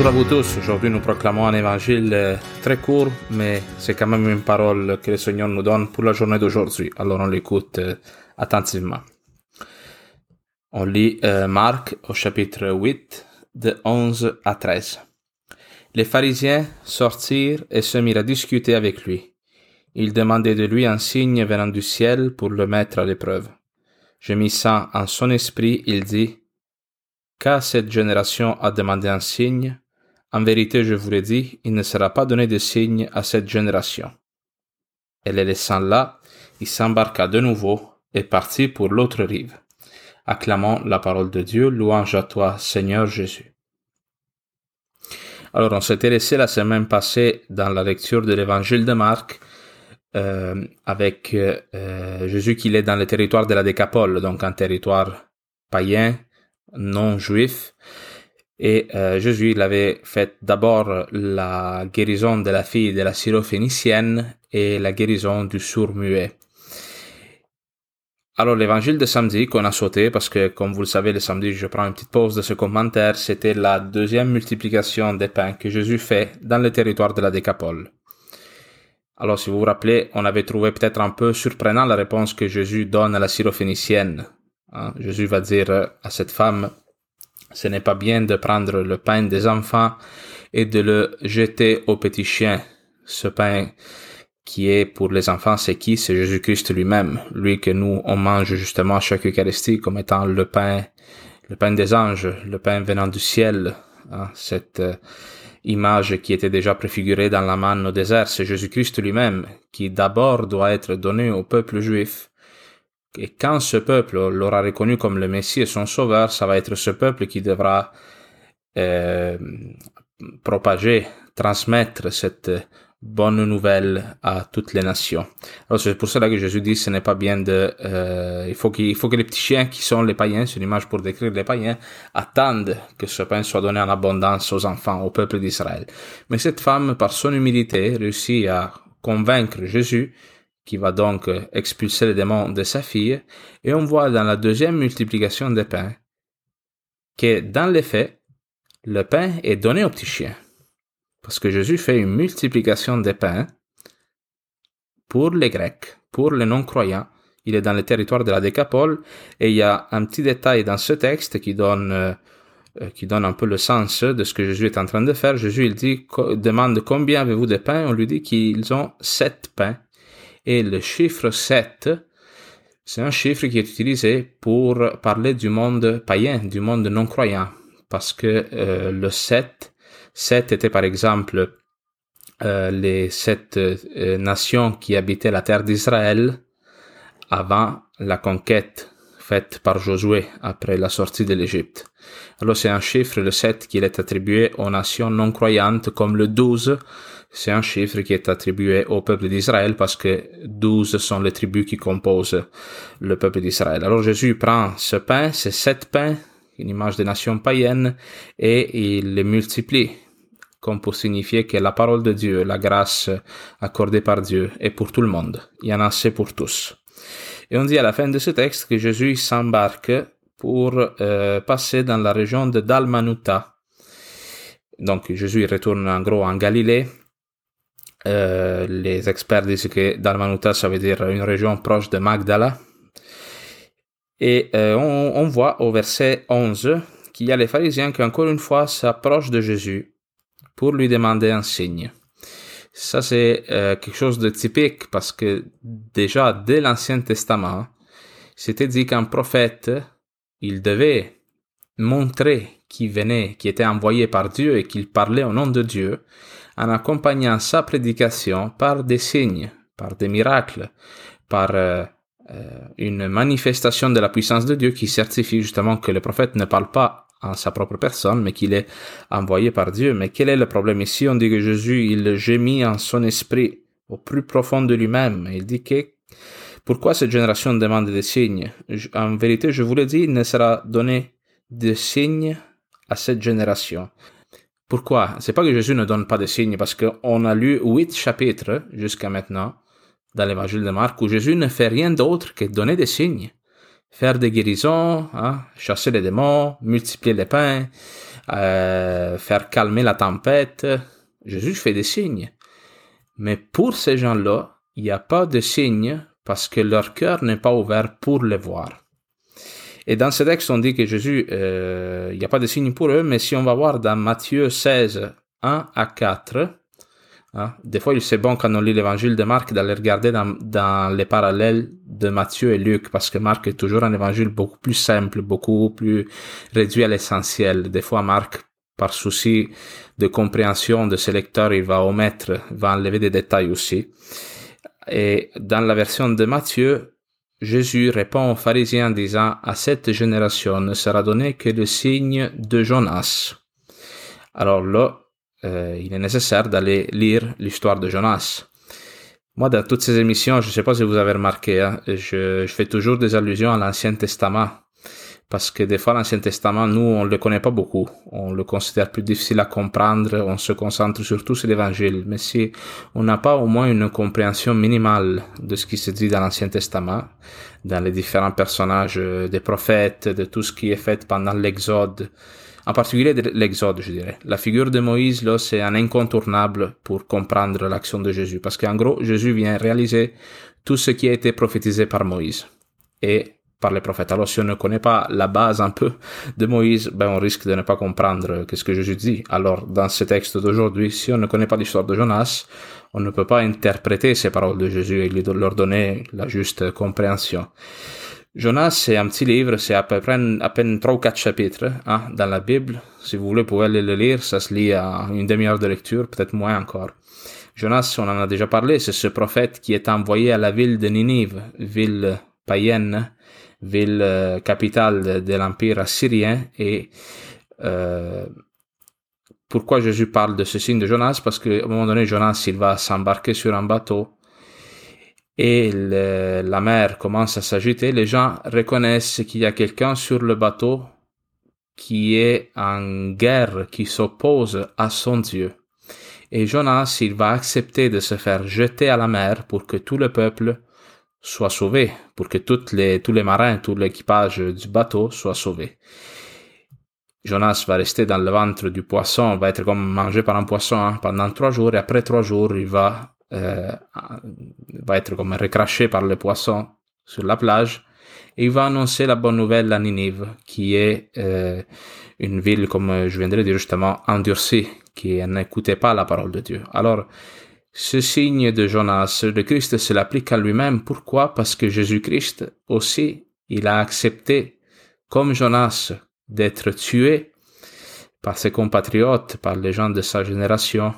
Bonjour à vous tous. Aujourd'hui, nous proclamons un évangile euh, très court, mais c'est quand même une parole que le Seigneur nous donne pour la journée d'aujourd'hui. Alors, on l'écoute euh, attentivement. On lit euh, Marc au chapitre 8, de 11 à 13. Les pharisiens sortirent et se mirent à discuter avec lui. Ils demandaient de lui un signe venant du ciel pour le mettre à l'épreuve. Gémissant en son esprit, il dit, Qu'à cette génération a demandé un signe, en vérité je vous l'ai dit, il ne sera pas donné de signe à cette génération. Et les laissant là, il s'embarqua de nouveau et partit pour l'autre rive. Acclamons la parole de Dieu, louange à toi, Seigneur Jésus. Alors, on s'était laissé la semaine passée dans la lecture de l'évangile de Marc, euh, avec euh, Jésus qui est dans le territoire de la Décapole, donc un territoire païen, non juif. Et euh, Jésus il avait fait d'abord la guérison de la fille de la syrophénicienne et la guérison du sourd muet. Alors l'évangile de samedi qu'on a sauté, parce que comme vous le savez, le samedi je prends une petite pause de ce commentaire, c'était la deuxième multiplication des pains que Jésus fait dans le territoire de la Décapole. Alors si vous vous rappelez, on avait trouvé peut-être un peu surprenant la réponse que Jésus donne à la syrophénicienne. Hein, Jésus va dire à cette femme, ce n'est pas bien de prendre le pain des enfants et de le jeter aux petits chiens. Ce pain qui est pour les enfants, c'est qui? C'est Jésus-Christ lui-même, lui que nous, on mange justement chaque Eucharistie comme étant le pain, le pain des anges, le pain venant du ciel, hein, cette euh, image qui était déjà préfigurée dans la manne au désert, c'est Jésus-Christ lui-même, qui d'abord doit être donné au peuple juif, et quand ce peuple l'aura reconnu comme le Messie et son sauveur, ça va être ce peuple qui devra euh, propager, transmettre cette bonne nouvelle à toutes les nations. Alors c'est pour cela que Jésus dit ce n'est pas bien de euh, il faut faut que les petits chiens qui sont les païens, c'est une image pour décrire les païens, attendent que ce pain soit donné en abondance aux enfants, au peuple d'Israël. Mais cette femme, par son humilité, réussit à convaincre Jésus qui va donc expulser les démons de sa fille, et on voit dans la deuxième multiplication des pains que dans les faits, le pain est donné aux petits chiens. Parce que Jésus fait une multiplication des pains pour les Grecs, pour les non-croyants. Il est dans le territoire de la Décapole, et il y a un petit détail dans ce texte qui donne, euh, qui donne un peu le sens de ce que Jésus est en train de faire. Jésus, il dit, demande combien avez-vous de pains? On lui dit qu'ils ont sept pains et le chiffre 7, c'est un chiffre qui est utilisé pour parler du monde païen, du monde non croyant. Parce que euh, le 7, 7 était par exemple euh, les sept euh, nations qui habitaient la terre d'Israël avant la conquête faite par Josué après la sortie de l'Égypte. Alors c'est un chiffre, le 7, qui est attribué aux nations non croyantes comme le 12, c'est un chiffre qui est attribué au peuple d'Israël parce que douze sont les tribus qui composent le peuple d'Israël. Alors Jésus prend ce pain, ces sept pains, une image des nations païennes, et il les multiplie comme pour signifier que la parole de Dieu, la grâce accordée par Dieu est pour tout le monde. Il y en a assez pour tous. Et on dit à la fin de ce texte que Jésus s'embarque pour euh, passer dans la région de Dalmanuta. Donc Jésus retourne en gros en Galilée euh, les experts disent que Dalmanuta, ça veut dire une région proche de Magdala. Et euh, on, voit au verset 11 qu'il y a les pharisiens qui encore une fois s'approchent de Jésus pour lui demander un signe. Ça, c'est euh, quelque chose de typique parce que déjà dès l'Ancien Testament, c'était dit qu'un prophète, il devait montrer qu'il venait, qui était envoyé par Dieu et qu'il parlait au nom de Dieu en accompagnant sa prédication par des signes, par des miracles, par euh, euh, une manifestation de la puissance de Dieu qui certifie justement que le prophète ne parle pas en sa propre personne, mais qu'il est envoyé par Dieu. Mais quel est le problème ici? On dit que Jésus, il gémit en son esprit, au plus profond de lui-même. Il dit que pourquoi cette génération demande des signes? En vérité, je vous le dis, il ne sera donné de signes à cette génération. Pourquoi? C'est pas que Jésus ne donne pas de signes, parce qu'on a lu huit chapitres jusqu'à maintenant dans l'évangile de Marc où Jésus ne fait rien d'autre que donner des signes, faire des guérisons, hein, chasser les démons, multiplier les pains, euh, faire calmer la tempête. Jésus fait des signes. Mais pour ces gens-là, il n'y a pas de signes parce que leur cœur n'est pas ouvert pour les voir. Et dans ce texte, on dit que Jésus, euh, il n'y a pas de signes pour eux, mais si on va voir dans Matthieu 16, 1 à 4, Hein? Des fois, c'est bon quand on lit l'évangile de Marc d'aller regarder dans, dans, les parallèles de Matthieu et Luc, parce que Marc est toujours un évangile beaucoup plus simple, beaucoup plus réduit à l'essentiel. Des fois, Marc, par souci de compréhension de ses lecteurs, il va omettre, va enlever des détails aussi. Et dans la version de Matthieu, Jésus répond aux pharisiens en disant, à cette génération ne sera donné que le signe de Jonas. Alors là, euh, il est nécessaire d'aller lire l'histoire de Jonas. Moi, dans toutes ces émissions, je ne sais pas si vous avez remarqué, hein, je, je, fais toujours des allusions à l'Ancien Testament. Parce que des fois, l'Ancien Testament, nous, on ne le connaît pas beaucoup. On le considère plus difficile à comprendre. On se concentre surtout sur l'Évangile. Mais si on n'a pas au moins une compréhension minimale de ce qui se dit dans l'Ancien Testament, dans les différents personnages des prophètes, de tout ce qui est fait pendant l'Exode, en particulier de l'Exode, je dirais. La figure de Moïse, là, c'est un incontournable pour comprendre l'action de Jésus, parce qu'en gros, Jésus vient réaliser tout ce qui a été prophétisé par Moïse et par les prophètes. Alors, si on ne connaît pas la base un peu de Moïse, ben, on risque de ne pas comprendre ce que Jésus dit. Alors, dans ce texte d'aujourd'hui, si on ne connaît pas l'histoire de Jonas, on ne peut pas interpréter ces paroles de Jésus et leur donner la juste compréhension. Jonas, c'est un petit livre, c'est à peu près à peine trois ou quatre chapitres hein, dans la Bible. Si vous voulez, vous pouvez le lire, ça se lit à une demi-heure de lecture, peut-être moins encore. Jonas, on en a déjà parlé, c'est ce prophète qui est envoyé à la ville de Ninive, ville ville euh, capitale de, l'empire assyrien. Et euh, pourquoi Jésus parle de ce signe de Jonas? Parce qu'à un moment donné, Jonas, il va s'embarquer sur un bateau et la mer commence à s'agiter, les gens reconnaissent qu'il y a quelqu'un sur le bateau qui est en guerre, qui s'oppose à son Dieu. Et Jonas, il va accepter de se faire jeter à la mer pour que tout le peuple soit sauvé, pour que toutes les, tous les marins, tout l'équipage du bateau soit sauvé. Jonas va rester dans le ventre du poisson, va être comme mangé par un poisson hein, pendant trois jours, et après trois jours, il va euh, va être comme recraché par les poissons sur la plage et il va annoncer la bonne nouvelle à Ninive, qui est euh, une ville, comme je viendrai de dire justement, endurcie, qui n'écoutait pas la parole de Dieu. Alors, ce signe de Jonas, le Christ se l'applique à lui-même. Pourquoi? Parce que Jésus-Christ aussi, il a accepté, comme Jonas, d'être tué par ses compatriotes, par les gens de sa génération,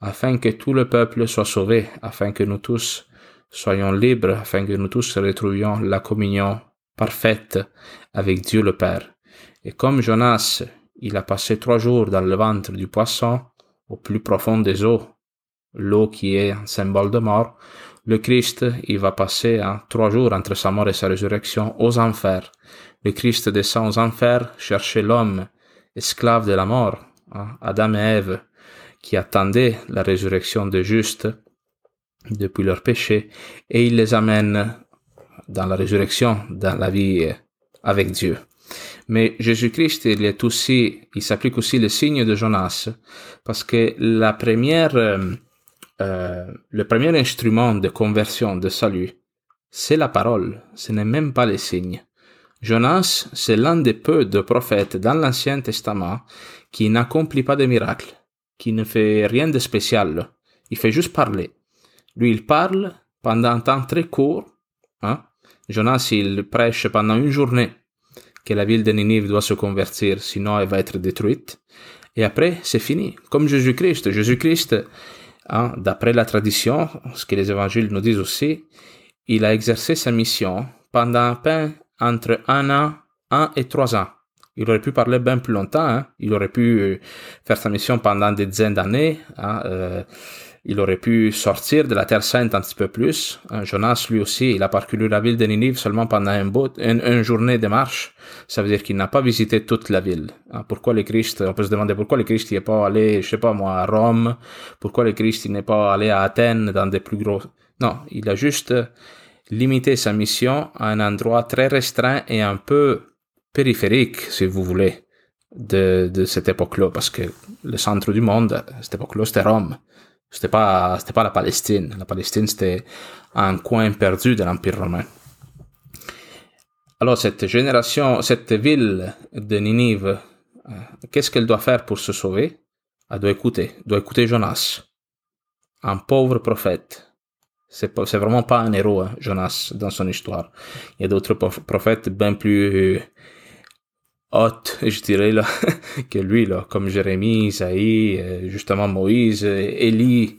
afin que tout le peuple soit sauvé, afin que nous tous soyons libres, afin que nous tous retrouvions la communion parfaite avec Dieu le Père. Et comme Jonas, il a passé trois jours dans le ventre du poisson, au plus profond des eaux, l'eau qui est un symbole de mort, le Christ, il va passer hein, trois jours entre sa mort et sa résurrection aux enfers. Le Christ descend aux enfers chercher l'homme, esclave de la mort, hein, Adam et Ève, qui attendaient la résurrection des justes depuis leur péché, et il les amène dans la résurrection, dans la vie avec Dieu. Mais Jésus-Christ, il est aussi, il s'applique aussi le signe de Jonas, parce que la première, euh, le premier instrument de conversion, de salut, c'est la parole, ce n'est même pas les signes. Jonas, c'est l'un des peu de prophètes dans l'Ancien Testament qui n'accomplit pas de miracles qui ne fait rien de spécial. Il fait juste parler. Lui, il parle pendant un temps très court. Hein? Jonas, il prêche pendant une journée que la ville de Ninive doit se convertir, sinon elle va être détruite. Et après, c'est fini. Comme Jésus-Christ. Jésus-Christ, hein, d'après la tradition, ce que les évangiles nous disent aussi, il a exercé sa mission pendant à peine entre un an, un et trois ans. Il aurait pu parler bien plus longtemps. Hein. Il aurait pu euh, faire sa mission pendant des dizaines d'années. Hein. Euh, il aurait pu sortir de la Terre Sainte un petit peu plus. Hein. Jonas, lui aussi, il a parcouru la ville de Ninive seulement pendant un bout, une, journée de marche. Ça veut dire qu'il n'a pas visité toute la ville. Hein. Pourquoi le Christ, on peut se demander pourquoi le Christ n'est pas allé, je sais pas moi, à Rome? Pourquoi le Christ n'est pas allé à Athènes dans des plus gros... Non, il a juste limité sa mission à un endroit très restreint et un peu périphérique, si vous voulez, de, de cette époque-là, parce que le centre du monde, à cette époque-là, c'était Rome. C'était pas, c'était pas la Palestine. La Palestine, c'était un coin perdu de l'Empire romain. Alors, cette génération, cette ville de Ninive, euh, qu'est-ce qu'elle doit faire pour se sauver? Elle doit écouter, doit écouter Jonas. Un pauvre prophète. C'est, c'est vraiment pas un héros, hein, Jonas, dans son histoire. Il y a d'autres prophètes bien plus je dirais, là, que lui, là, comme Jérémie, Isaïe, euh, justement Moïse, Élie.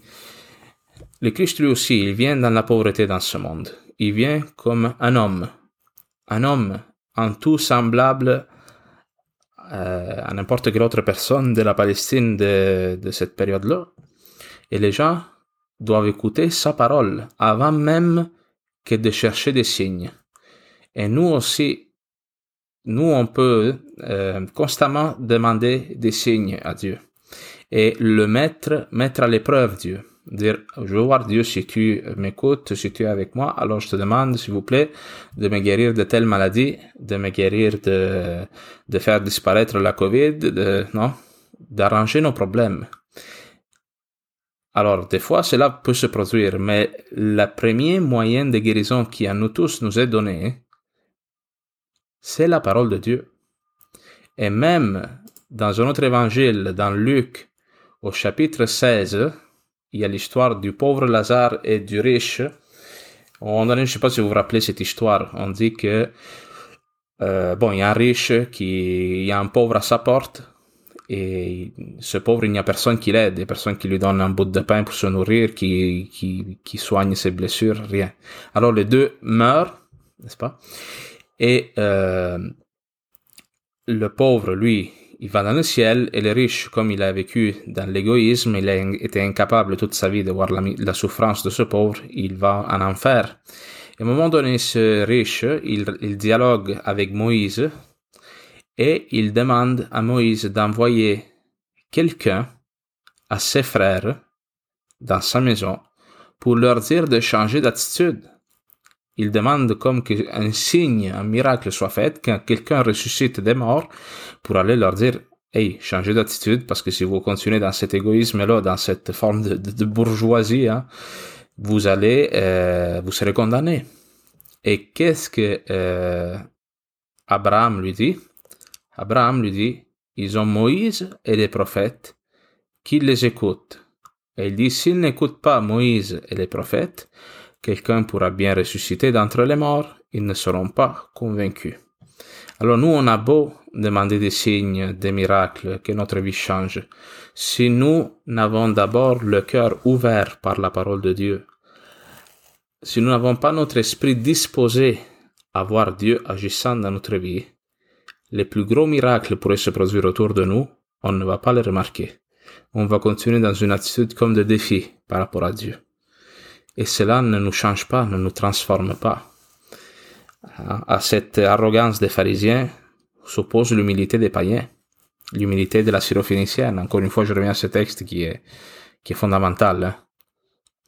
Le Christ, lui aussi, il vient dans la pauvreté dans ce monde. Il vient comme un homme. Un homme en tout semblable euh, à n'importe quelle autre personne de la Palestine de, de cette période-là. Et les gens doivent écouter sa parole avant même que de chercher des signes. Et nous aussi, nous, on peut euh, constamment demander des signes à Dieu et le mettre, mettre à l'épreuve Dieu. Dire, je veux voir Dieu si tu m'écoutes, si tu es avec moi, alors je te demande, s'il vous plaît, de me guérir de telle maladie, de me guérir de, de faire disparaître la Covid, de, non, d'arranger nos problèmes. Alors, des fois, cela peut se produire, mais la premier moyen de guérison qui à nous tous nous est donné, c'est la parole de Dieu. Et même dans un autre évangile, dans Luc, au chapitre 16, il y a l'histoire du pauvre Lazare et du riche. On, je ne sais pas si vous vous rappelez cette histoire. On dit que, euh, bon, il y a un riche qui, il y a un pauvre à sa porte, et ce pauvre, il n'y a personne qui l'aide, personne qui lui donne un bout de pain pour se nourrir, qui, qui, qui soigne ses blessures, rien. Alors les deux meurent, n'est-ce pas? Et euh, le pauvre, lui, il va dans le ciel, et le riche, comme il a vécu dans l'égoïsme, il a été incapable toute sa vie de voir la, souffrance de ce pauvre, il va en enfer. Et à un moment donné, ce riche, il dialogue avec Moïse, et il demande à Moïse d'envoyer quelqu'un à ses frères dans sa maison pour leur dire de changer d'attitude. Il demande comme qu'un signe, un miracle soit fait, que quelqu'un ressuscite des morts pour aller leur dire Hey, changez d'attitude parce que si vous continuez dans cet égoïsme-là, dans cette forme de, bourgeoisie, hein, vous allez, euh, vous serez condamné. Et qu'est-ce que euh, Abraham lui dit? Abraham lui dit, ils ont Moïse et les prophètes, qui les écoutent. Et il dit, s'ils n'écoutent pas Moïse et les prophètes, quelqu'un pourra bien ressusciter d'entre les morts, ils ne seront pas convaincus. Alors nous, on a beau demander des signes, des miracles, que notre vie change. Si nous n'avons d'abord le cœur ouvert par la parole de Dieu, si nous n'avons pas notre esprit disposé à voir Dieu agissant dans notre vie, les plus gros miracles pourraient se produire autour de nous, on ne va pas les remarquer. On va continuer dans une attitude comme de défi par rapport à Dieu. Et cela ne nous change pas, ne nous transforme pas. À cette arrogance des pharisiens s'oppose l'humilité des païens, l'humilité de la syrophénicienne. Encore une fois, je reviens à ce texte qui est, qui est fondamental. Hein.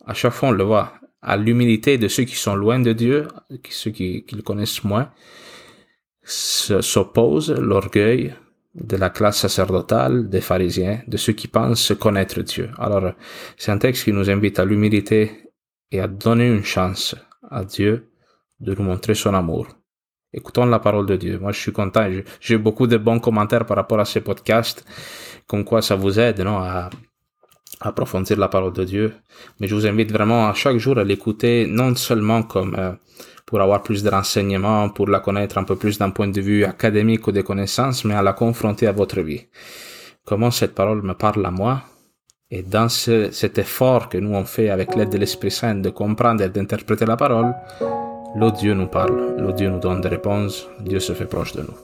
À chaque fois, on le voit. À l'humilité de ceux qui sont loin de Dieu, ceux qui, qui le connaissent moins, s'oppose l'orgueil de la classe sacerdotale, des pharisiens, de ceux qui pensent connaître Dieu. Alors, c'est un texte qui nous invite à l'humilité et à donner une chance à Dieu de nous montrer son amour. Écoutons la parole de Dieu. Moi, je suis content. J'ai beaucoup de bons commentaires par rapport à ce podcast, comme quoi ça vous aide, non, à approfondir la parole de Dieu. Mais je vous invite vraiment à chaque jour à l'écouter, non seulement comme euh, pour avoir plus de renseignements, pour la connaître un peu plus d'un point de vue académique ou des connaissances, mais à la confronter à votre vie. Comment cette parole me parle à moi? Et dans ce, cet effort que nous on fait avec l'aide de l'Esprit Saint de comprendre et d'interpréter la parole, le Dieu nous parle, le Dieu nous donne des réponses, Dieu se fait proche de nous.